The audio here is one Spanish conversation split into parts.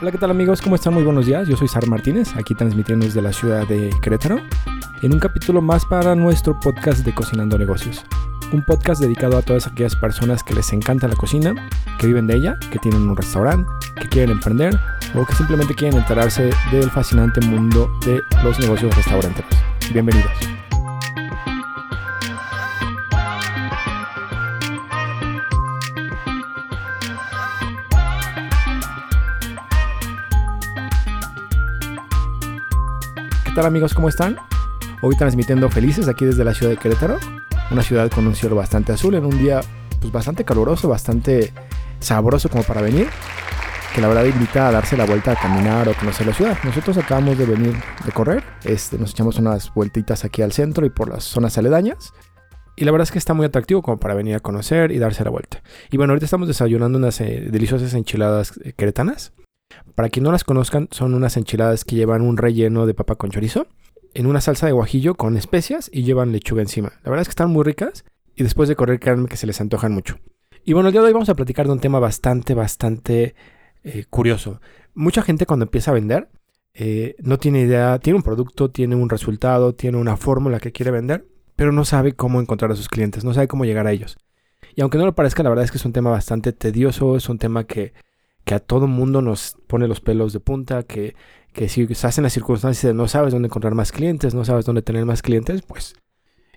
Hola, ¿qué tal amigos? ¿Cómo están? Muy buenos días. Yo soy Sar Martínez, aquí transmitiendo desde la ciudad de Querétaro, en un capítulo más para nuestro podcast de Cocinando Negocios. Un podcast dedicado a todas aquellas personas que les encanta la cocina, que viven de ella, que tienen un restaurante, que quieren emprender o que simplemente quieren enterarse del fascinante mundo de los negocios restauranteros. Bienvenidos. ¿Qué tal amigos? ¿Cómo están? Hoy transmitiendo felices aquí desde la ciudad de Querétaro, una ciudad con un cielo bastante azul en un día pues bastante caluroso, bastante sabroso como para venir, que la verdad invita a darse la vuelta a caminar o conocer la ciudad. Nosotros acabamos de venir de correr, este, nos echamos unas vueltitas aquí al centro y por las zonas aledañas. Y la verdad es que está muy atractivo como para venir a conocer y darse la vuelta. Y bueno, ahorita estamos desayunando unas eh, deliciosas enchiladas eh, queretanas. Para quien no las conozcan, son unas enchiladas que llevan un relleno de papa con chorizo, en una salsa de guajillo con especias y llevan lechuga encima. La verdad es que están muy ricas y después de correr, créanme que se les antojan mucho. Y bueno, el día de hoy vamos a platicar de un tema bastante, bastante eh, curioso. Mucha gente cuando empieza a vender eh, no tiene idea, tiene un producto, tiene un resultado, tiene una fórmula que quiere vender, pero no sabe cómo encontrar a sus clientes, no sabe cómo llegar a ellos. Y aunque no lo parezca, la verdad es que es un tema bastante tedioso, es un tema que, que a todo mundo nos pone los pelos de punta, que, que si se hacen las circunstancias de no sabes dónde encontrar más clientes, no sabes dónde tener más clientes, pues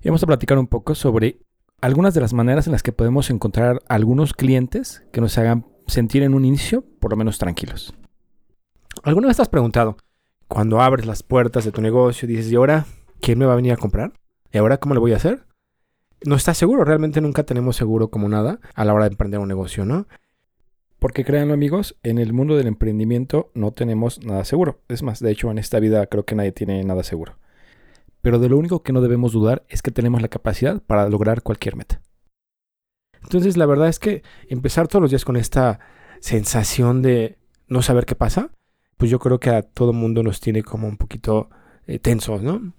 vamos a platicar un poco sobre algunas de las maneras en las que podemos encontrar algunos clientes que nos hagan sentir en un inicio por lo menos tranquilos. ¿Alguna vez te has preguntado, cuando abres las puertas de tu negocio, dices, ¿y ahora quién me va a venir a comprar? ¿Y ahora cómo lo voy a hacer? No estás seguro, realmente nunca tenemos seguro como nada a la hora de emprender un negocio, ¿no? Porque créanlo amigos, en el mundo del emprendimiento no tenemos nada seguro. Es más, de hecho en esta vida creo que nadie tiene nada seguro. Pero de lo único que no debemos dudar es que tenemos la capacidad para lograr cualquier meta. Entonces la verdad es que empezar todos los días con esta sensación de no saber qué pasa, pues yo creo que a todo mundo nos tiene como un poquito eh, tensos, ¿no?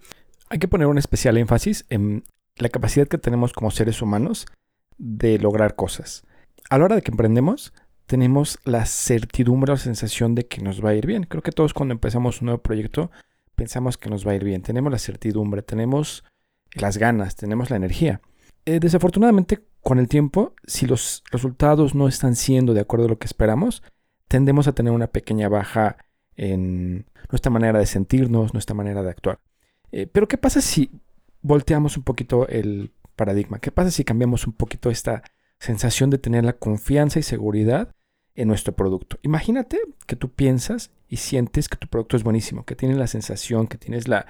Hay que poner un especial énfasis en la capacidad que tenemos como seres humanos de lograr cosas. A la hora de que emprendemos, tenemos la certidumbre o sensación de que nos va a ir bien. Creo que todos cuando empezamos un nuevo proyecto pensamos que nos va a ir bien. Tenemos la certidumbre, tenemos las ganas, tenemos la energía. Eh, desafortunadamente, con el tiempo, si los resultados no están siendo de acuerdo a lo que esperamos, tendemos a tener una pequeña baja en nuestra manera de sentirnos, nuestra manera de actuar. Eh, pero ¿qué pasa si volteamos un poquito el paradigma? ¿Qué pasa si cambiamos un poquito esta sensación de tener la confianza y seguridad en nuestro producto? Imagínate que tú piensas y sientes que tu producto es buenísimo, que tienes la sensación, que tienes la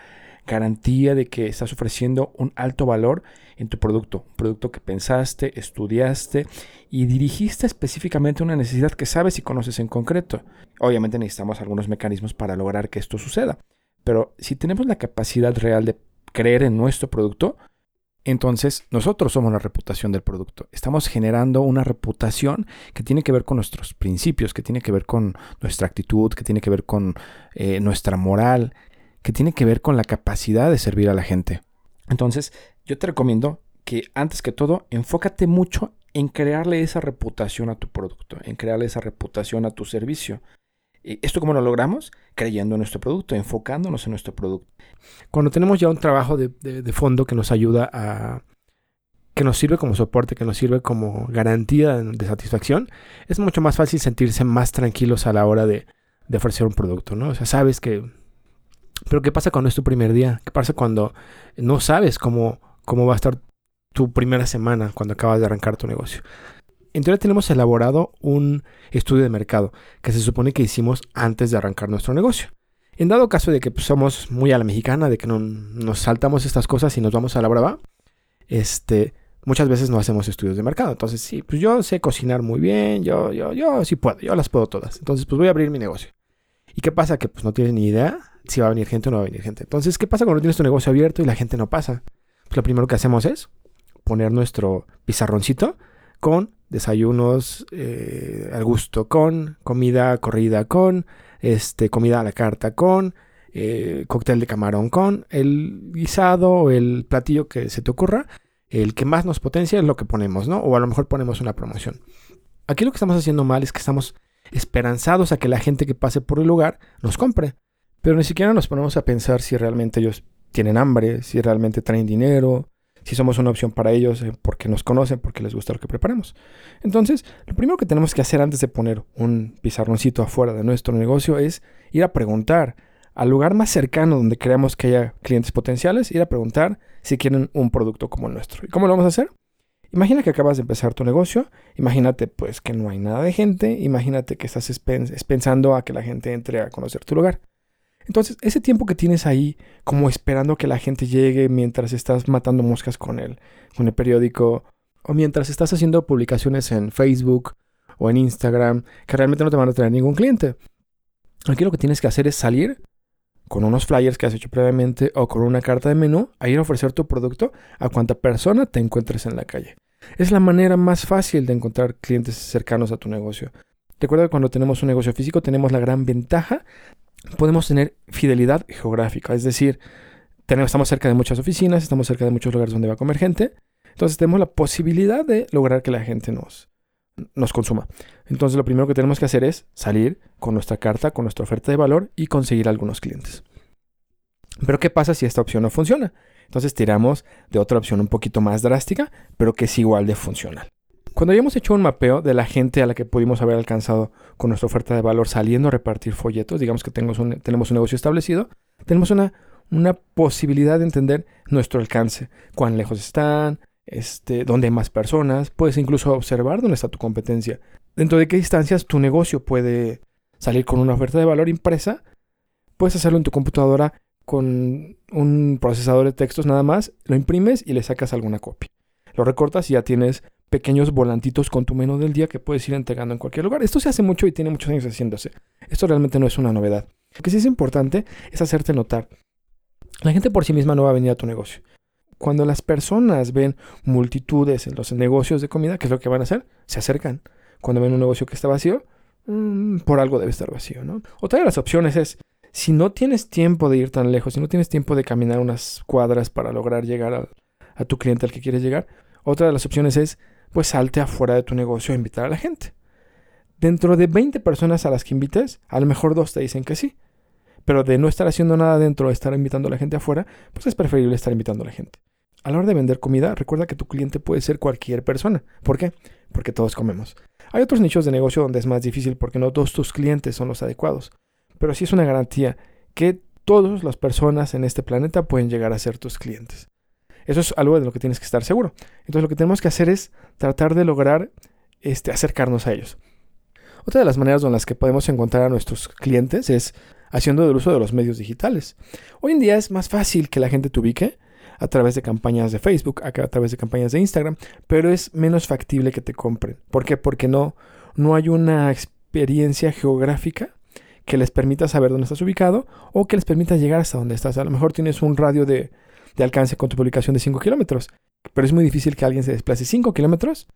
garantía de que estás ofreciendo un alto valor en tu producto, un producto que pensaste, estudiaste y dirigiste específicamente una necesidad que sabes y conoces en concreto. Obviamente necesitamos algunos mecanismos para lograr que esto suceda, pero si tenemos la capacidad real de creer en nuestro producto, entonces nosotros somos la reputación del producto. Estamos generando una reputación que tiene que ver con nuestros principios, que tiene que ver con nuestra actitud, que tiene que ver con eh, nuestra moral, que tiene que ver con la capacidad de servir a la gente. Entonces, yo te recomiendo que antes que todo, enfócate mucho en crearle esa reputación a tu producto, en crearle esa reputación a tu servicio. ¿Esto cómo lo logramos? Creyendo en nuestro producto, enfocándonos en nuestro producto. Cuando tenemos ya un trabajo de, fondo que nos ayuda a, que nos sirve como soporte, que nos sirve como garantía de satisfacción, es mucho más fácil sentirse más tranquilos a la hora de, de, ofrecer un producto, ¿no? O sea, sabes que... Pero ¿qué pasa cuando es tu primer día? ¿Qué pasa cuando no sabes cómo, cómo va a estar tu primera semana cuando acabas de arrancar tu negocio? En teoría tenemos elaborado un estudio de mercado que se supone que hicimos antes de arrancar nuestro negocio. En dado caso de que pues, somos muy a la mexicana, de que no, nos saltamos estas cosas y nos vamos a la brava, este, muchas veces no hacemos estudios de mercado. Entonces, sí, pues yo sé cocinar muy bien, yo, yo, yo sí puedo, yo las puedo todas. Entonces, pues voy a abrir mi negocio. ¿Y qué pasa? Que pues no tienes ni idea si va a venir gente o no va a venir gente. Entonces, ¿qué pasa cuando tienes tu negocio abierto y la gente no pasa? Pues lo primero que hacemos es poner nuestro pizarroncito con desayunos eh, al gusto con, comida corrida con, este, comida a la carta con, eh, cóctel de camarón con, el guisado o el platillo que se te ocurra, el que más nos potencia es lo que ponemos, ¿no? O a lo mejor ponemos una promoción. Aquí lo que estamos haciendo mal es que estamos esperanzados a que la gente que pase por el lugar nos compre. Pero ni siquiera nos ponemos a pensar si realmente ellos tienen hambre, si realmente traen dinero, si somos una opción para ellos eh, porque nos conocen, porque les gusta lo que preparamos. Entonces, lo primero que tenemos que hacer antes de poner un pizarroncito afuera de nuestro negocio es ir a preguntar al lugar más cercano donde creamos que haya clientes potenciales, ir a preguntar si quieren un producto como el nuestro. ¿Y cómo lo vamos a hacer? Imagina que acabas de empezar tu negocio, imagínate pues que no hay nada de gente, imagínate que estás pensando a que la gente entre a conocer tu lugar. Entonces, ese tiempo que tienes ahí, como esperando que la gente llegue mientras estás matando moscas con el, con el periódico, o mientras estás haciendo publicaciones en Facebook o en Instagram, que realmente no te van a traer ningún cliente. Aquí lo que tienes que hacer es salir con unos flyers que has hecho previamente o con una carta de menú a ir a ofrecer tu producto a cuanta persona te encuentres en la calle. Es la manera más fácil de encontrar clientes cercanos a tu negocio. Recuerda que cuando tenemos un negocio físico tenemos la gran ventaja podemos tener fidelidad geográfica, es decir, tenemos, estamos cerca de muchas oficinas, estamos cerca de muchos lugares donde va a comer gente, entonces tenemos la posibilidad de lograr que la gente nos, nos consuma. Entonces lo primero que tenemos que hacer es salir con nuestra carta, con nuestra oferta de valor y conseguir algunos clientes. Pero ¿qué pasa si esta opción no funciona? Entonces tiramos de otra opción un poquito más drástica, pero que es igual de funcional. Cuando hayamos hecho un mapeo de la gente a la que pudimos haber alcanzado con nuestra oferta de valor saliendo a repartir folletos, digamos que tenemos un, negocio establecido, tenemos una, una posibilidad de entender nuestro alcance, cuán lejos están, este, dónde hay más personas, puedes incluso observar dónde está tu competencia, dentro de qué distancias tu negocio puede salir con una oferta de valor impresa, puedes hacerlo en tu computadora con un procesador de textos nada más, lo imprimes y le sacas alguna copia. Lo recortas y ya tienes pequeños volantitos con tu menú del día que puedes ir entregando en cualquier lugar. Esto se hace mucho y tiene muchos años haciéndose. Esto realmente no es una novedad. Lo que sí es importante es hacerte notar. La gente por sí misma no va a venir a tu negocio. Cuando las personas ven multitudes en los negocios de comida, ¿qué es lo que van a hacer? Se acercan. Cuando ven un negocio que está vacío, mm, por algo debe estar vacío, ¿no? Otra de las opciones es, si no tienes tiempo de ir tan lejos, si no tienes tiempo de caminar unas cuadras para lograr llegar a, a tu cliente al que quieres llegar, otra de las opciones es pues salte afuera de tu negocio a invitar a la gente. Dentro de 20 personas a las que invites, a lo mejor dos te dicen que sí. Pero de no estar haciendo nada dentro, de estar invitando a la gente afuera, pues es preferible estar invitando a la gente. A la hora de vender comida, recuerda que tu cliente puede ser cualquier persona. ¿Por qué? Porque todos comemos. Hay otros nichos de negocio donde es más difícil porque no todos tus clientes son los adecuados. Pero sí es una garantía que todas las personas en este planeta pueden llegar a ser tus clientes. Eso es algo de lo que tienes que estar seguro. Entonces lo que tenemos que hacer es tratar de lograr este, acercarnos a ellos. Otra de las maneras en las que podemos encontrar a nuestros clientes es haciendo el uso de los medios digitales. Hoy en día es más fácil que la gente te ubique a través de campañas de Facebook, a través de campañas de Instagram, pero es menos factible que te compren. ¿Por qué? Porque no, no hay una experiencia geográfica que les permita saber dónde estás ubicado o que les permita llegar hasta donde estás. A lo mejor tienes un radio de de alcance con tu publicación de 5 kilómetros. Pero es muy difícil que alguien se desplace 5 kilómetros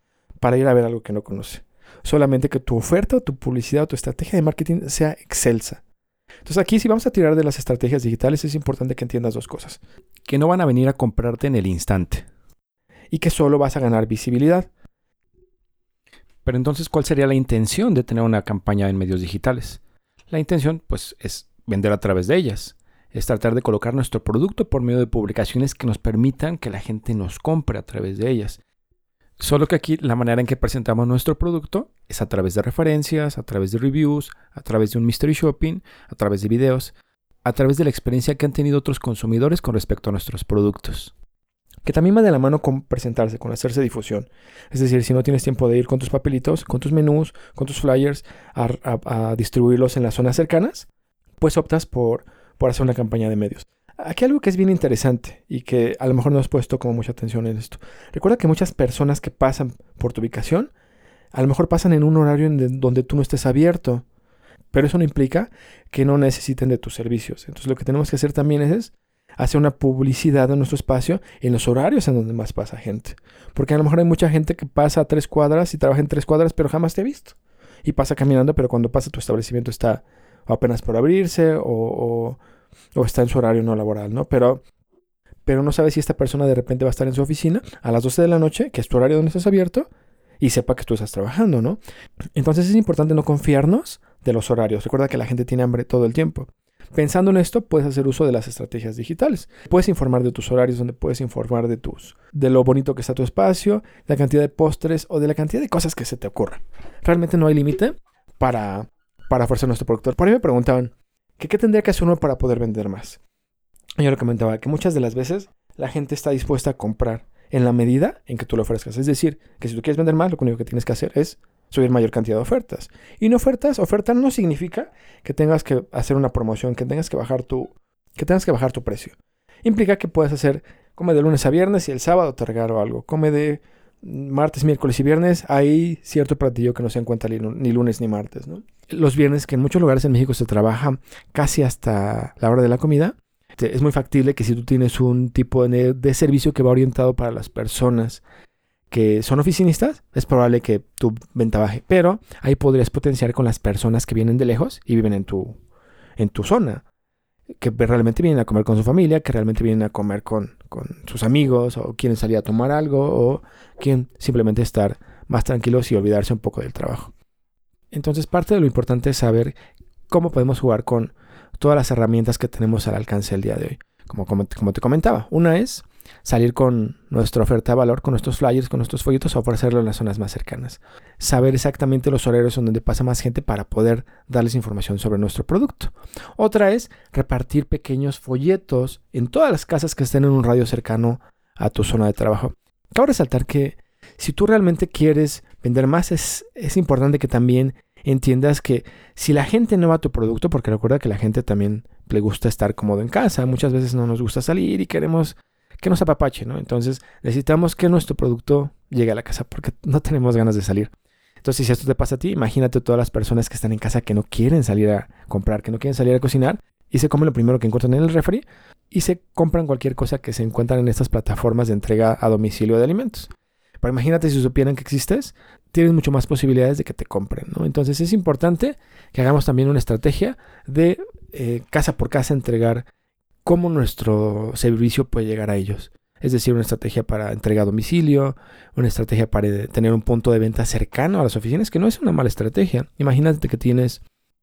para ir a ver algo que no conoce. Solamente que tu oferta, tu publicidad o tu estrategia de marketing sea excelsa. Entonces aquí si vamos a tirar de las estrategias digitales es importante que entiendas dos cosas. Que no van a venir a comprarte en el instante. Y que solo vas a ganar visibilidad. Pero entonces, ¿cuál sería la intención de tener una campaña en medios digitales? La intención, pues, es vender a través de ellas es tratar de colocar nuestro producto por medio de publicaciones que nos permitan que la gente nos compre a través de ellas. Solo que aquí la manera en que presentamos nuestro producto es a través de referencias, a través de reviews, a través de un mystery shopping, a través de videos, a través de la experiencia que han tenido otros consumidores con respecto a nuestros productos. Que también va de la mano con presentarse, con hacerse difusión. Es decir, si no tienes tiempo de ir con tus papelitos, con tus menús, con tus flyers a, a distribuirlos en las zonas cercanas, pues optas por por hacer una campaña de medios. Aquí algo que es bien interesante y que a lo mejor no has puesto como mucha atención en esto. Recuerda que muchas personas que pasan por tu ubicación, a lo mejor pasan en un horario en donde tú no estés abierto, pero eso no implica que no necesiten de tus servicios. Entonces lo que tenemos que hacer también es hacer una publicidad de nuestro espacio en los horarios en donde más pasa gente. Porque a lo mejor hay mucha gente que pasa a tres cuadras y trabaja en tres cuadras, pero jamás te ha visto. Y pasa caminando, pero cuando pasa tu establecimiento está apenas por abrirse o, está en su horario no laboral, ¿no? Pero, pero no sabe si esta persona de repente va a estar en su oficina a las 12 de la noche, que es tu horario donde estás abierto, y sepa que tú estás trabajando, ¿no? Entonces es importante no confiarnos de los horarios. Recuerda que la gente tiene hambre todo el tiempo. Pensando en esto, puedes hacer uso de las estrategias digitales. Puedes informar de tus horarios, donde puedes informar de tus, de lo bonito que está tu espacio, la cantidad de postres o de la cantidad de cosas que se te ocurran. Realmente no hay límite para, para forzar nuestro productor. Por ahí me preguntaban, ¿qué, ¿qué tendría que hacer uno para poder vender más? Yo le comentaba que muchas de las veces la gente está dispuesta a comprar en la medida en que tú lo ofrezcas. Es decir, que si tú quieres vender más, lo único que tienes que hacer es subir mayor cantidad de ofertas. Y no ofertas, oferta no significa que tengas que hacer una promoción, que tengas que bajar tu, que tengas que bajar tu precio. Implica que puedes hacer, come de lunes a viernes y el sábado te regalo algo. Come de martes, miércoles y viernes, hay cierto platillo que no se encuentra ni lunes ni martes. ¿no? Los viernes, que en muchos lugares en México se trabaja casi hasta la hora de la comida, es muy factible que si tú tienes un tipo de, servicio que va orientado para las personas que son oficinistas, es probable que tu venta baje. Pero ahí podrías potenciar con las personas que vienen de lejos y viven en tu, en tu zona. Que realmente vienen a comer con su familia, que realmente vienen a comer con, con sus amigos, o quieren salir a tomar algo, o quieren simplemente estar más tranquilos y olvidarse un poco del trabajo. Entonces parte de lo importante es saber cómo podemos jugar con todas las herramientas que tenemos al alcance el día de hoy. Como, te comentaba, una es salir con nuestra oferta de valor, con nuestros flyers, con nuestros folletos, o ofrecerlo en las zonas más cercanas. Saber exactamente los horarios donde pasa más gente para poder darles información sobre nuestro producto. Otra es repartir pequeños folletos en todas las casas que estén en un radio cercano a tu zona de trabajo. Cabe resaltar que si tú realmente quieres vender más, es, es importante que también entiendas que si la gente no va a tu producto, porque recuerda que la gente también le gusta estar cómodo en casa, muchas veces no nos gusta salir y queremos que nos apapache, ¿no? Entonces necesitamos que nuestro producto llegue a la casa porque no tenemos ganas de salir. Entonces, si esto te pasa a ti, imagínate todas las personas que están en casa que no quieren salir a comprar, que no quieren salir a cocinar y se comen lo primero que encuentran en el refri y se compran cualquier cosa que se encuentran en estas plataformas de entrega a domicilio de alimentos. Pero imagínate si supieran que existes, tienes mucho más posibilidades de que te compren, ¿no? Entonces es importante que hagamos también una estrategia de eh, casa por casa entregar cómo nuestro servicio puede llegar a ellos. Es decir, una estrategia para entrega a domicilio, una estrategia para tener un punto de venta cercano a las oficinas, que no es una mala estrategia. Imagínate que tienes,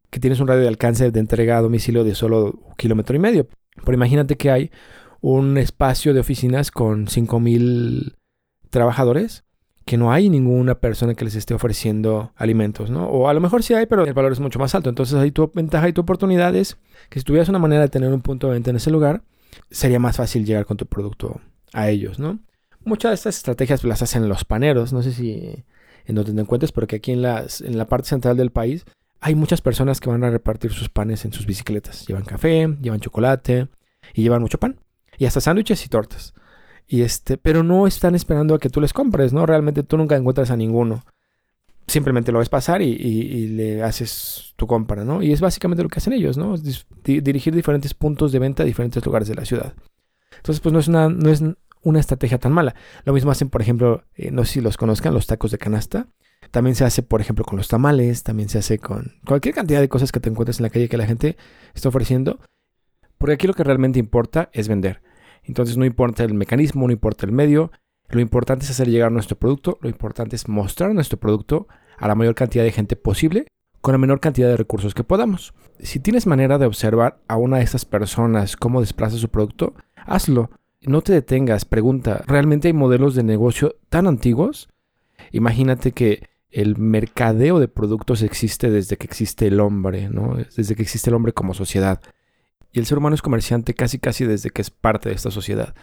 que tienes un radio de alcance de entrega a domicilio de solo un kilómetro y medio. Pero imagínate que hay un espacio de oficinas con 5.000 trabajadores que no hay ninguna persona que les esté ofreciendo alimentos, ¿no? O a lo mejor sí hay, pero el valor es mucho más alto. Entonces ahí tu ventaja y tu oportunidad es que si tuvieras una manera de tener un punto de venta en ese lugar, sería más fácil llegar con tu producto a ellos, ¿no? Muchas de estas estrategias las hacen los paneros, no sé si en donde te encuentres, porque aquí en, las, en la parte central del país hay muchas personas que van a repartir sus panes en sus bicicletas. Llevan café, llevan chocolate y llevan mucho pan. Y hasta sándwiches y tortas. Y este, pero no están esperando a que tú les compres, ¿no? Realmente tú nunca encuentras a ninguno. Simplemente lo ves pasar y, le haces tu compra, ¿no? Y es básicamente lo que hacen ellos, ¿no? dirigir diferentes puntos de venta a diferentes lugares de la ciudad. Entonces, pues no es una, no es una estrategia tan mala. Lo mismo hacen, por ejemplo, eh, no sé si los conozcan, los tacos de canasta. También se hace, por ejemplo, con los tamales, también se hace con cualquier cantidad de cosas que te encuentres en la calle que la gente está ofreciendo. Porque aquí lo que realmente importa es vender. Entonces no importa el mecanismo, no importa el medio, lo importante es hacer llegar nuestro producto, lo importante es mostrar nuestro producto a la mayor cantidad de gente posible con la menor cantidad de recursos que podamos. Si tienes manera de observar a una de esas personas cómo desplaza su producto, hazlo. No te detengas, pregunta, ¿realmente hay modelos de negocio tan antiguos? Imagínate que el mercadeo de productos existe desde que existe el hombre, ¿no? Desde que existe el hombre como sociedad. Y el ser humano es comerciante casi casi desde que es parte de esta sociedad.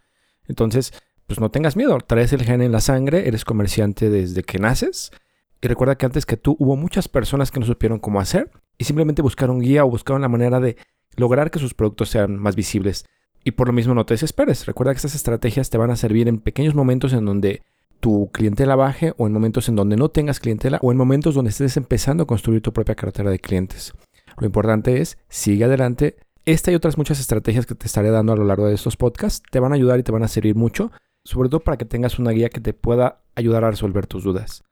Entonces, pues no tengas miedo, traes el gen en la sangre, eres comerciante desde que naces. Y recuerda que antes que tú hubo muchas personas que no supieron cómo hacer y simplemente buscaron guía o buscaron la manera de lograr que sus productos sean más visibles. Y por lo mismo no te desesperes. Recuerda que estas estrategias te van a servir en pequeños momentos en donde tu clientela baje o en momentos en donde no tengas clientela o en momentos donde estés empezando a construir tu propia cartera de clientes. Lo importante es, sigue adelante, esta y otras muchas estrategias que te estaré dando a lo largo de estos podcasts te van a ayudar y te van a servir mucho, sobre todo para que tengas una guía que te pueda ayudar a resolver tus dudas.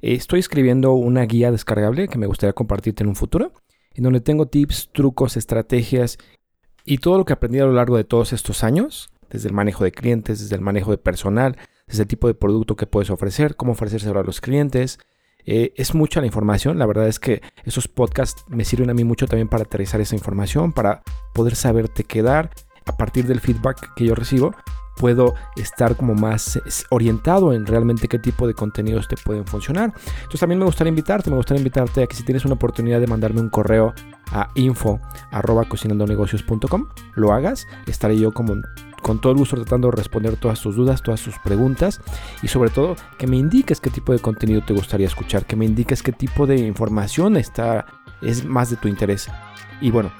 Estoy escribiendo una guía descargable que me gustaría compartirte en un futuro, en donde tengo tips, trucos, estrategias y todo lo que aprendí a lo largo de todos estos años, desde el manejo de clientes, desde el manejo de personal, desde el tipo de producto que puedes ofrecer, cómo ofrecérselo a los clientes. Eh, es mucha la información, la verdad es que esos podcasts me sirven a mí mucho también para aterrizar esa información, para poder saberte quedar a partir del feedback que yo recibo, puedo estar como más orientado en realmente qué tipo de contenidos te pueden funcionar. Entonces también me gustaría invitarte, me gustaría invitarte a que si tienes una oportunidad de mandarme un correo a info arroba cocinandonegocios.com, lo hagas. Estaré yo como con todo el gusto tratando de responder todas tus dudas, todas tus preguntas y sobre todo que me indiques qué tipo de contenido te gustaría escuchar, que me indiques qué tipo de información está es más de tu interés. Y bueno,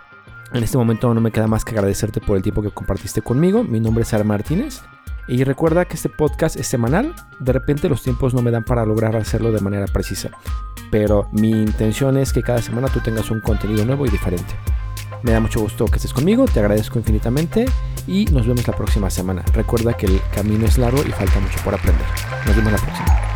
en este momento no me queda más que agradecerte por el tiempo que compartiste conmigo. Mi nombre es Sara Martínez. Y recuerda que este podcast es semanal. De repente los tiempos no me dan para lograr hacerlo de manera precisa. Pero mi intención es que cada semana tú tengas un contenido nuevo y diferente. Me da mucho gusto que estés conmigo, te agradezco infinitamente y nos vemos la próxima semana. Recuerda que el camino es largo y falta mucho por aprender. Nos vemos la próxima.